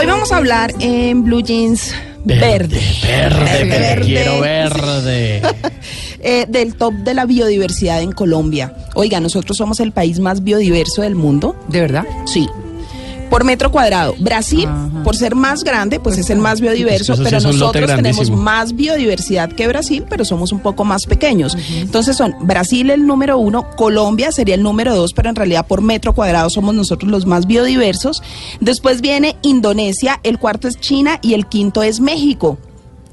Hoy vamos a hablar en Blue Jeans verde. Verde, verde, Verde. quiero verde. eh, del top de la biodiversidad en Colombia. Oiga, nosotros somos el país más biodiverso del mundo. ¿De verdad? Sí. Por metro cuadrado. Brasil, Ajá. por ser más grande, pues es el más biodiverso, Es que eso sí pero nosotros tenemos más biodiversidad que Brasil, pero somos un poco más pequeños. Entonces son Brasil el número uno, Colombia sería el número dos, pero en realidad por metro cuadrado somos nosotros los más biodiversos. Después viene Indonesia, el cuarto es China y el quinto es México.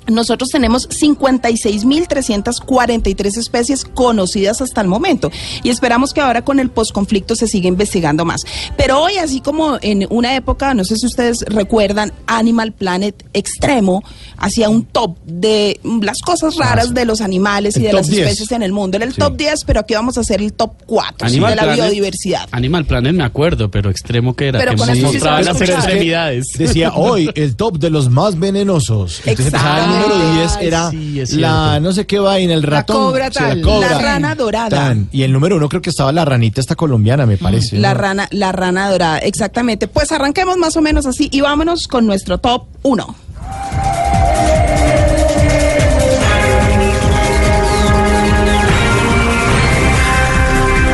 Nosotros tenemos 56.343 especies conocidas hasta el momento y esperamos que ahora con el posconflicto se siga investigando más. Pero hoy, así como en una época, no sé si ustedes recuerdan, Animal Planet Extremo hacía un top de las cosas raras de los animales y El de top las 10. especies en el mundo. Era el top 10, pero aquí vamos a hacer el top 4 Animal de la Planet- biodiversidad. Animal Planet me acuerdo, pero extremo que era. Pero que con sí las extremidades. Decía hoy el top de los más venenosos. Exacto. Número 10 era Sí, la no sé qué vaina, el ratón. cobra sí, tal, la, cobra. La rana dorada. Tan. Y el número uno creo que estaba la ranita esta colombiana, me parece. La ¿no? rana, la rana dorada, exactamente. Pues arranquemos más o menos así y vámonos con nuestro top 1.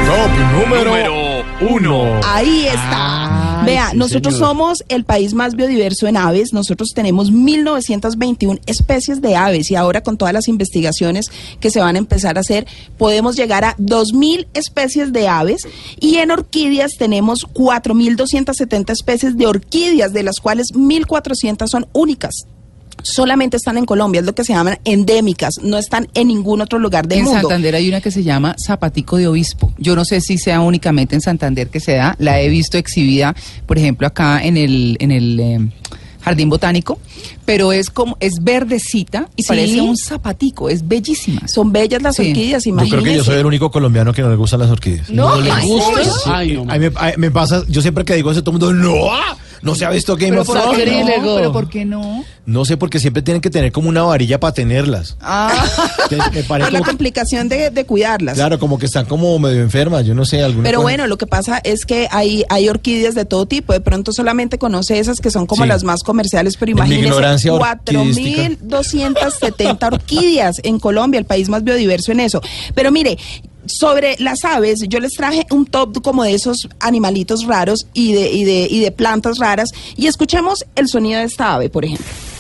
Top número, uno. Ahí está. Ay, Vea, sí, nosotros señor. somos el país más biodiverso en aves. Nosotros tenemos 1921 especies de aves y ahora con todas las investigaciones que se van a empezar a hacer, podemos llegar a 2000 especies de aves y en orquídeas tenemos 4270 especies de orquídeas, de las cuales 1400 son únicas. Solamente están en Colombia, es lo que se llaman endémicas, no están en ningún otro lugar del en mundo. Santander hay una que se llama zapatico de obispo. Yo no sé si sea únicamente en Santander que se da. La he visto exhibida, por ejemplo, acá en el, en el eh, jardín botánico, pero es como es verdecita y Sí. parece un zapatico. Es bellísima. Son bellas las Sí. orquídeas, Yo imagínense. creo que yo soy el único colombiano que no le gustan las orquídeas. No, le ay, gusta? uy. Ay, no, A mí me, me pasa, yo siempre que digo eso, todo el mundo, no, no se ha visto Game of ¿por qué Thrones. no? ¿Pero por qué no? No sé, porque siempre tienen que tener como una varilla para tenerlas. Ah, me parece Por la como- complicación de, de cuidarlas. claro, como que están como medio enfermas, yo no sé, alguna Pero cosa. bueno, lo que pasa es que hay, hay orquídeas de todo tipo. De pronto solamente conoce esas que son como Sí. las más comerciales, pero imagínense ignorancia orquídística. 4.270 orquídeas en Colombia, el país más biodiverso en eso. Pero mire, sobre las aves, yo les traje un top como de esos animalitos raros y de, y de, y de plantas raras. Y escuchemos el sonido de esta ave, por ejemplo.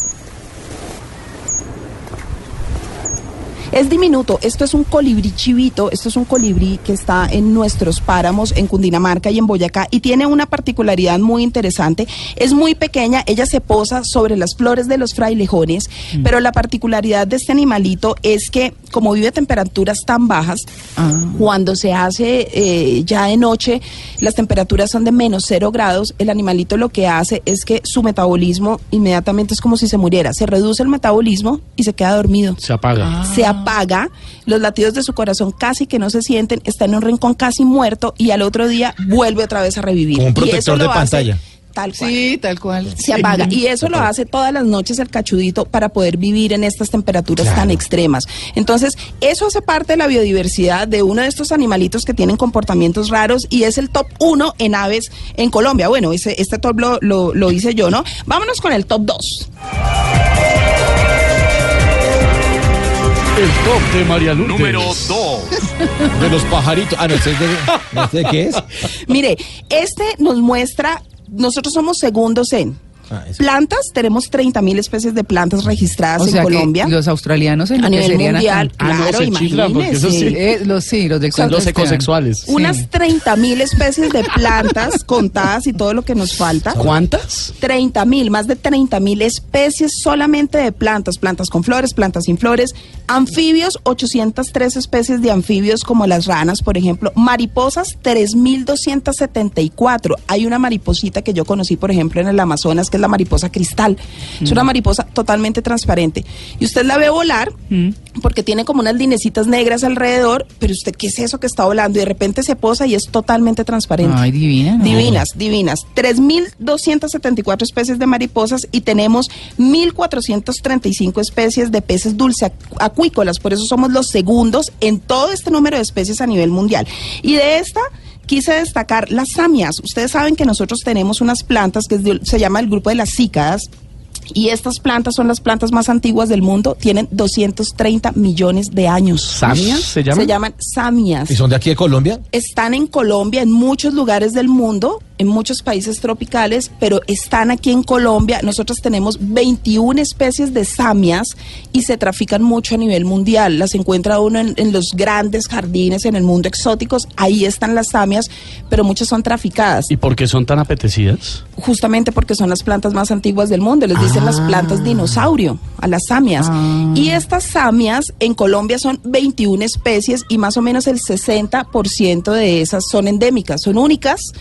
Es diminuto, esto es un colibrí chivito, esto es un colibrí que está en nuestros páramos en Cundinamarca y en Boyacá y tiene una particularidad muy interesante. Es muy pequeña, ella se posa sobre las flores de los frailejones, pero la particularidad de este animalito es que como vive a temperaturas tan bajas, Ah. cuando se hace eh, ya de noche, las temperaturas son de menos cero grados, el animalito lo que hace es que su metabolismo inmediatamente es como si se muriera, se reduce el metabolismo y se queda dormido Se apaga. se apaga, los latidos de su corazón casi que no se sienten, está en un rincón casi muerto y al otro día vuelve otra vez a revivir. Como un protector de hace pantalla. Tal cual. sí, tal cual. Se apaga y eso lo hace todas las noches el cachudito para poder vivir en estas temperaturas Claro. tan extremas. Entonces, eso hace parte de la biodiversidad de uno de estos animalitos que tienen comportamientos raros y es el top uno en aves en Colombia. Bueno, ese, este top lo, lo, lo hice yo, ¿no? Vámonos con el top 2. El top de María Lourdes. Número 2. De los pajaritos. Ah, no sé, de, no sé de qué es. Mire, este nos muestra, nosotros somos segundos en Ah, plantas, tenemos 30 mil especies de plantas registradas O sea en que Colombia. los australianos A nivel mundial. Ah, no, claro, se chiflan, porque eso sí. Eh, los, sí, ecosexuales. Unas 30 mil especies de plantas contadas y todo lo que nos falta. ¿Cuántas? 30 mil, más de 30 mil especies solamente de plantas, plantas con flores, plantas sin flores, anfibios, 803 especies de anfibios como las ranas, por ejemplo, mariposas, 3.274. Hay una mariposita que yo conocí, por ejemplo, en el Amazonas, que es la mariposa cristal. Es una mariposa totalmente transparente. Y usted la ve volar porque tiene como unas linecitas negras alrededor, pero usted, ¿qué es eso que está volando? Y de repente se posa y es totalmente transparente. Ay, divina. ¿no? Divinas, divinas. 3.274 especies de mariposas y tenemos 1.435 especies de peces dulce acu- acuícolas. Por eso somos los segundos en todo este número de especies a nivel mundial. Y de esta quise destacar las samias. Ustedes saben que nosotros tenemos unas plantas que se llama el grupo de las cícadas. Y estas plantas son las plantas más antiguas del mundo, tienen 230 millones de años. ¿Samias se llaman? Se llaman samias. ¿Y son de aquí de Colombia? Están en Colombia, en muchos lugares del mundo, en muchos países tropicales, pero están aquí en Colombia. Nosotros tenemos 21 especies de samias y se trafican mucho a nivel mundial. Las encuentra uno en, en los grandes jardines en el mundo exóticos. Ahí están las samias, pero muchas son traficadas. ¿Y por qué son tan apetecidas? Justamente porque son las plantas más antiguas del mundo. Les dicen las plantas dinosaurio, a las samias. Y estas samias en Colombia son 21 especies y más o menos el 60% de esas son endémicas, son únicas.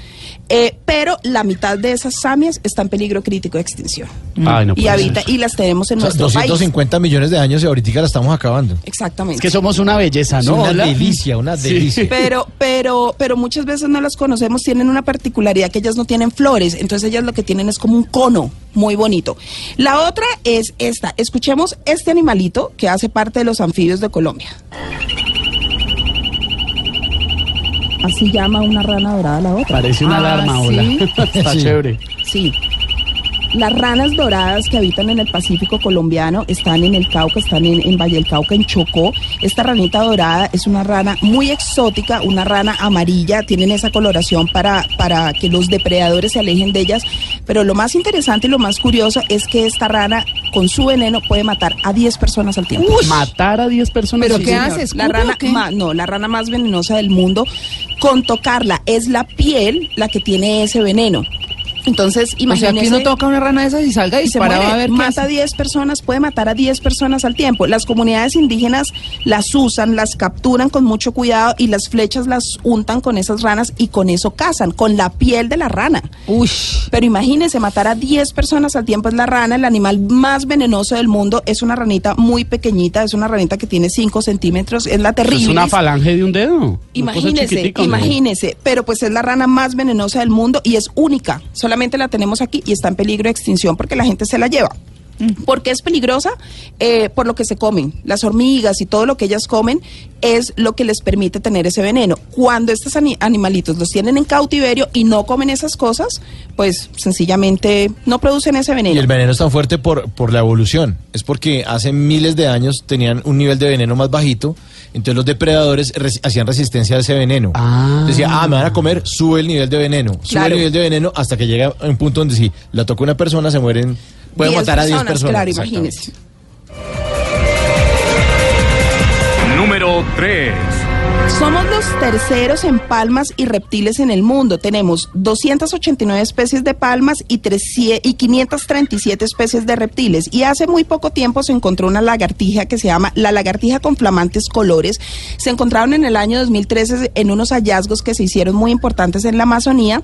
Eh, pero la mitad de esas samias está en peligro crítico de extinción. Ay, no y habita ser. y las tenemos en O sea, nuestro país. 250 millones de años y ahorita la estamos acabando. Exactamente. Es que somos una belleza, Es ¿no? una Hola. delicia, una Sí. delicia. Pero, pero, pero muchas veces no las conocemos, tienen una particularidad que ellas no tienen flores, entonces ellas lo que tienen es como un cono muy bonito. La otra es esta, escuchemos este animalito que hace parte de los anfibios de Colombia. Así llama una rana dorada a la otra. Parece una Ah, alarma, ¿sí? hola. Está Sí. chévere. Sí. Las ranas doradas que habitan en el Pacífico colombiano están en el Cauca, están en, en Valle del Cauca, en Chocó. Esta ranita dorada es una rana muy exótica, una rana amarilla, tienen esa coloración para, para que los depredadores se alejen de ellas. Pero lo más interesante y lo más curioso es que esta rana con su veneno puede matar a 10 personas al tiempo. Matar a 10 personas. ¿Pero Sí, qué señor. hace? La ¿Escupe rana, o qué? ma- no, la rana más venenosa del mundo, con tocarla, es la piel la que tiene ese veneno. Entonces, O sea, imagínese... que uno toca una rana de esas y salga y se muere, a ver mata a hace. 10 personas, puede matar a 10 personas al tiempo. Las comunidades indígenas las usan, las capturan con mucho cuidado y las flechas las untan con esas ranas y con eso cazan, con la piel de la rana. Uy. Pero imagínense, matar a 10 personas al tiempo es la rana, el animal más venenoso del mundo. Es una ranita muy pequeñita, es una ranita que tiene 5 centímetros, es la terrible. Es una falange de un dedo. Imagínese, imagínese, pero pues es la rana más venenosa del mundo y es única. Solamente la tenemos aquí y está en peligro de extinción porque la gente se la lleva. ¿Por qué es peligrosa? Eh, por lo que se comen. Las hormigas y todo lo que ellas comen es lo que les permite tener ese veneno. Cuando estos ani- animalitos los tienen en cautiverio y no comen esas cosas, pues sencillamente no producen ese Y veneno. el veneno es tan fuerte por, por la evolución. Es porque hace miles de años tenían un nivel de veneno más bajito. Entonces los depredadores res- hacían resistencia a ese veneno. Ah. Decía, ah, me van a comer, sube el nivel de veneno. Sube Claro. el nivel de veneno hasta que llega un punto donde si la toca una persona, se mueren. Puede 10 matar a 10 personas. Claro, imagínese. Número 3. Somos los terceros en palmas y reptiles en el mundo. Tenemos 289 especies de palmas y, 300 y 537 especies de reptiles. Y hace muy poco tiempo se encontró una lagartija que se llama la lagartija con flamantes colores. Se encontraron en el año 2013 en unos hallazgos que se hicieron muy importantes en la Amazonía.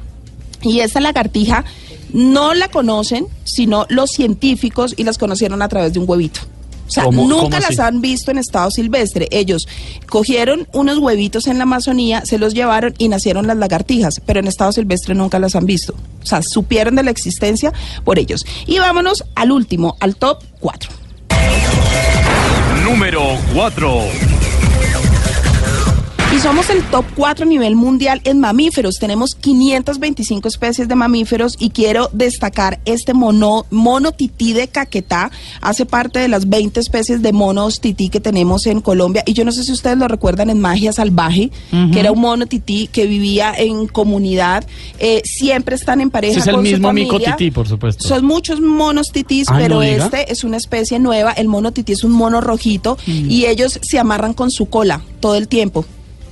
Y esta lagartija no la conocen, sino los científicos y las conocieron a través de un huevito. O sea, ¿Cómo- nunca cómo las así? han visto en estado silvestre. Ellos cogieron unos huevitos en la Amazonía, se los llevaron y nacieron las lagartijas, pero en estado silvestre nunca las han visto. O sea, supieron de la existencia por ellos. Y vámonos al último, al top 4. Número 4. Y somos el top 4 a nivel mundial en mamíferos. Tenemos 525 especies de mamíferos y quiero destacar este mono, mono tití de Caquetá. Hace parte de las 20 especies de monos tití que tenemos en Colombia. Y yo no sé si ustedes lo recuerdan en Magia Salvaje, que era un mono tití que vivía en comunidad. Eh, siempre están en pareja Ese es el con su mismo mico tití, por supuesto. Son muchos monos titís, Ay, pero no este es una especie nueva. El mono tití es un mono rojito y ellos se amarran con su cola todo el tiempo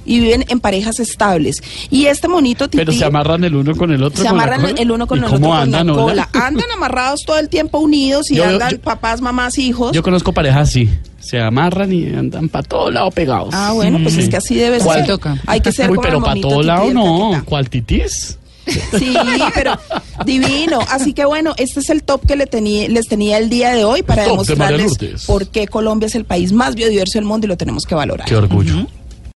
y viven en parejas estables. Y este monito tití Pero se amarran el uno con el otro. se con la amarran cola? el uno con ¿Y el otro cómo con andan, la. Andan amarrados todo el tiempo unidos y Yo- andan yo- papás, mamás, hijos. Yo conozco parejas así. Se amarran y andan para todo lado pegados. ah, bueno, pues Sí. es que así debe ¿Cuál ser. toca? Hay que ser Uy, como pero para todo tití lado no. ¿Cuál titís? Sí, pero divino. Así que bueno, este es el top que le tenía, les tenía el día de hoy para demostrarles por qué Colombia es el país más biodiverso del mundo y lo tenemos que valorar. Qué orgullo.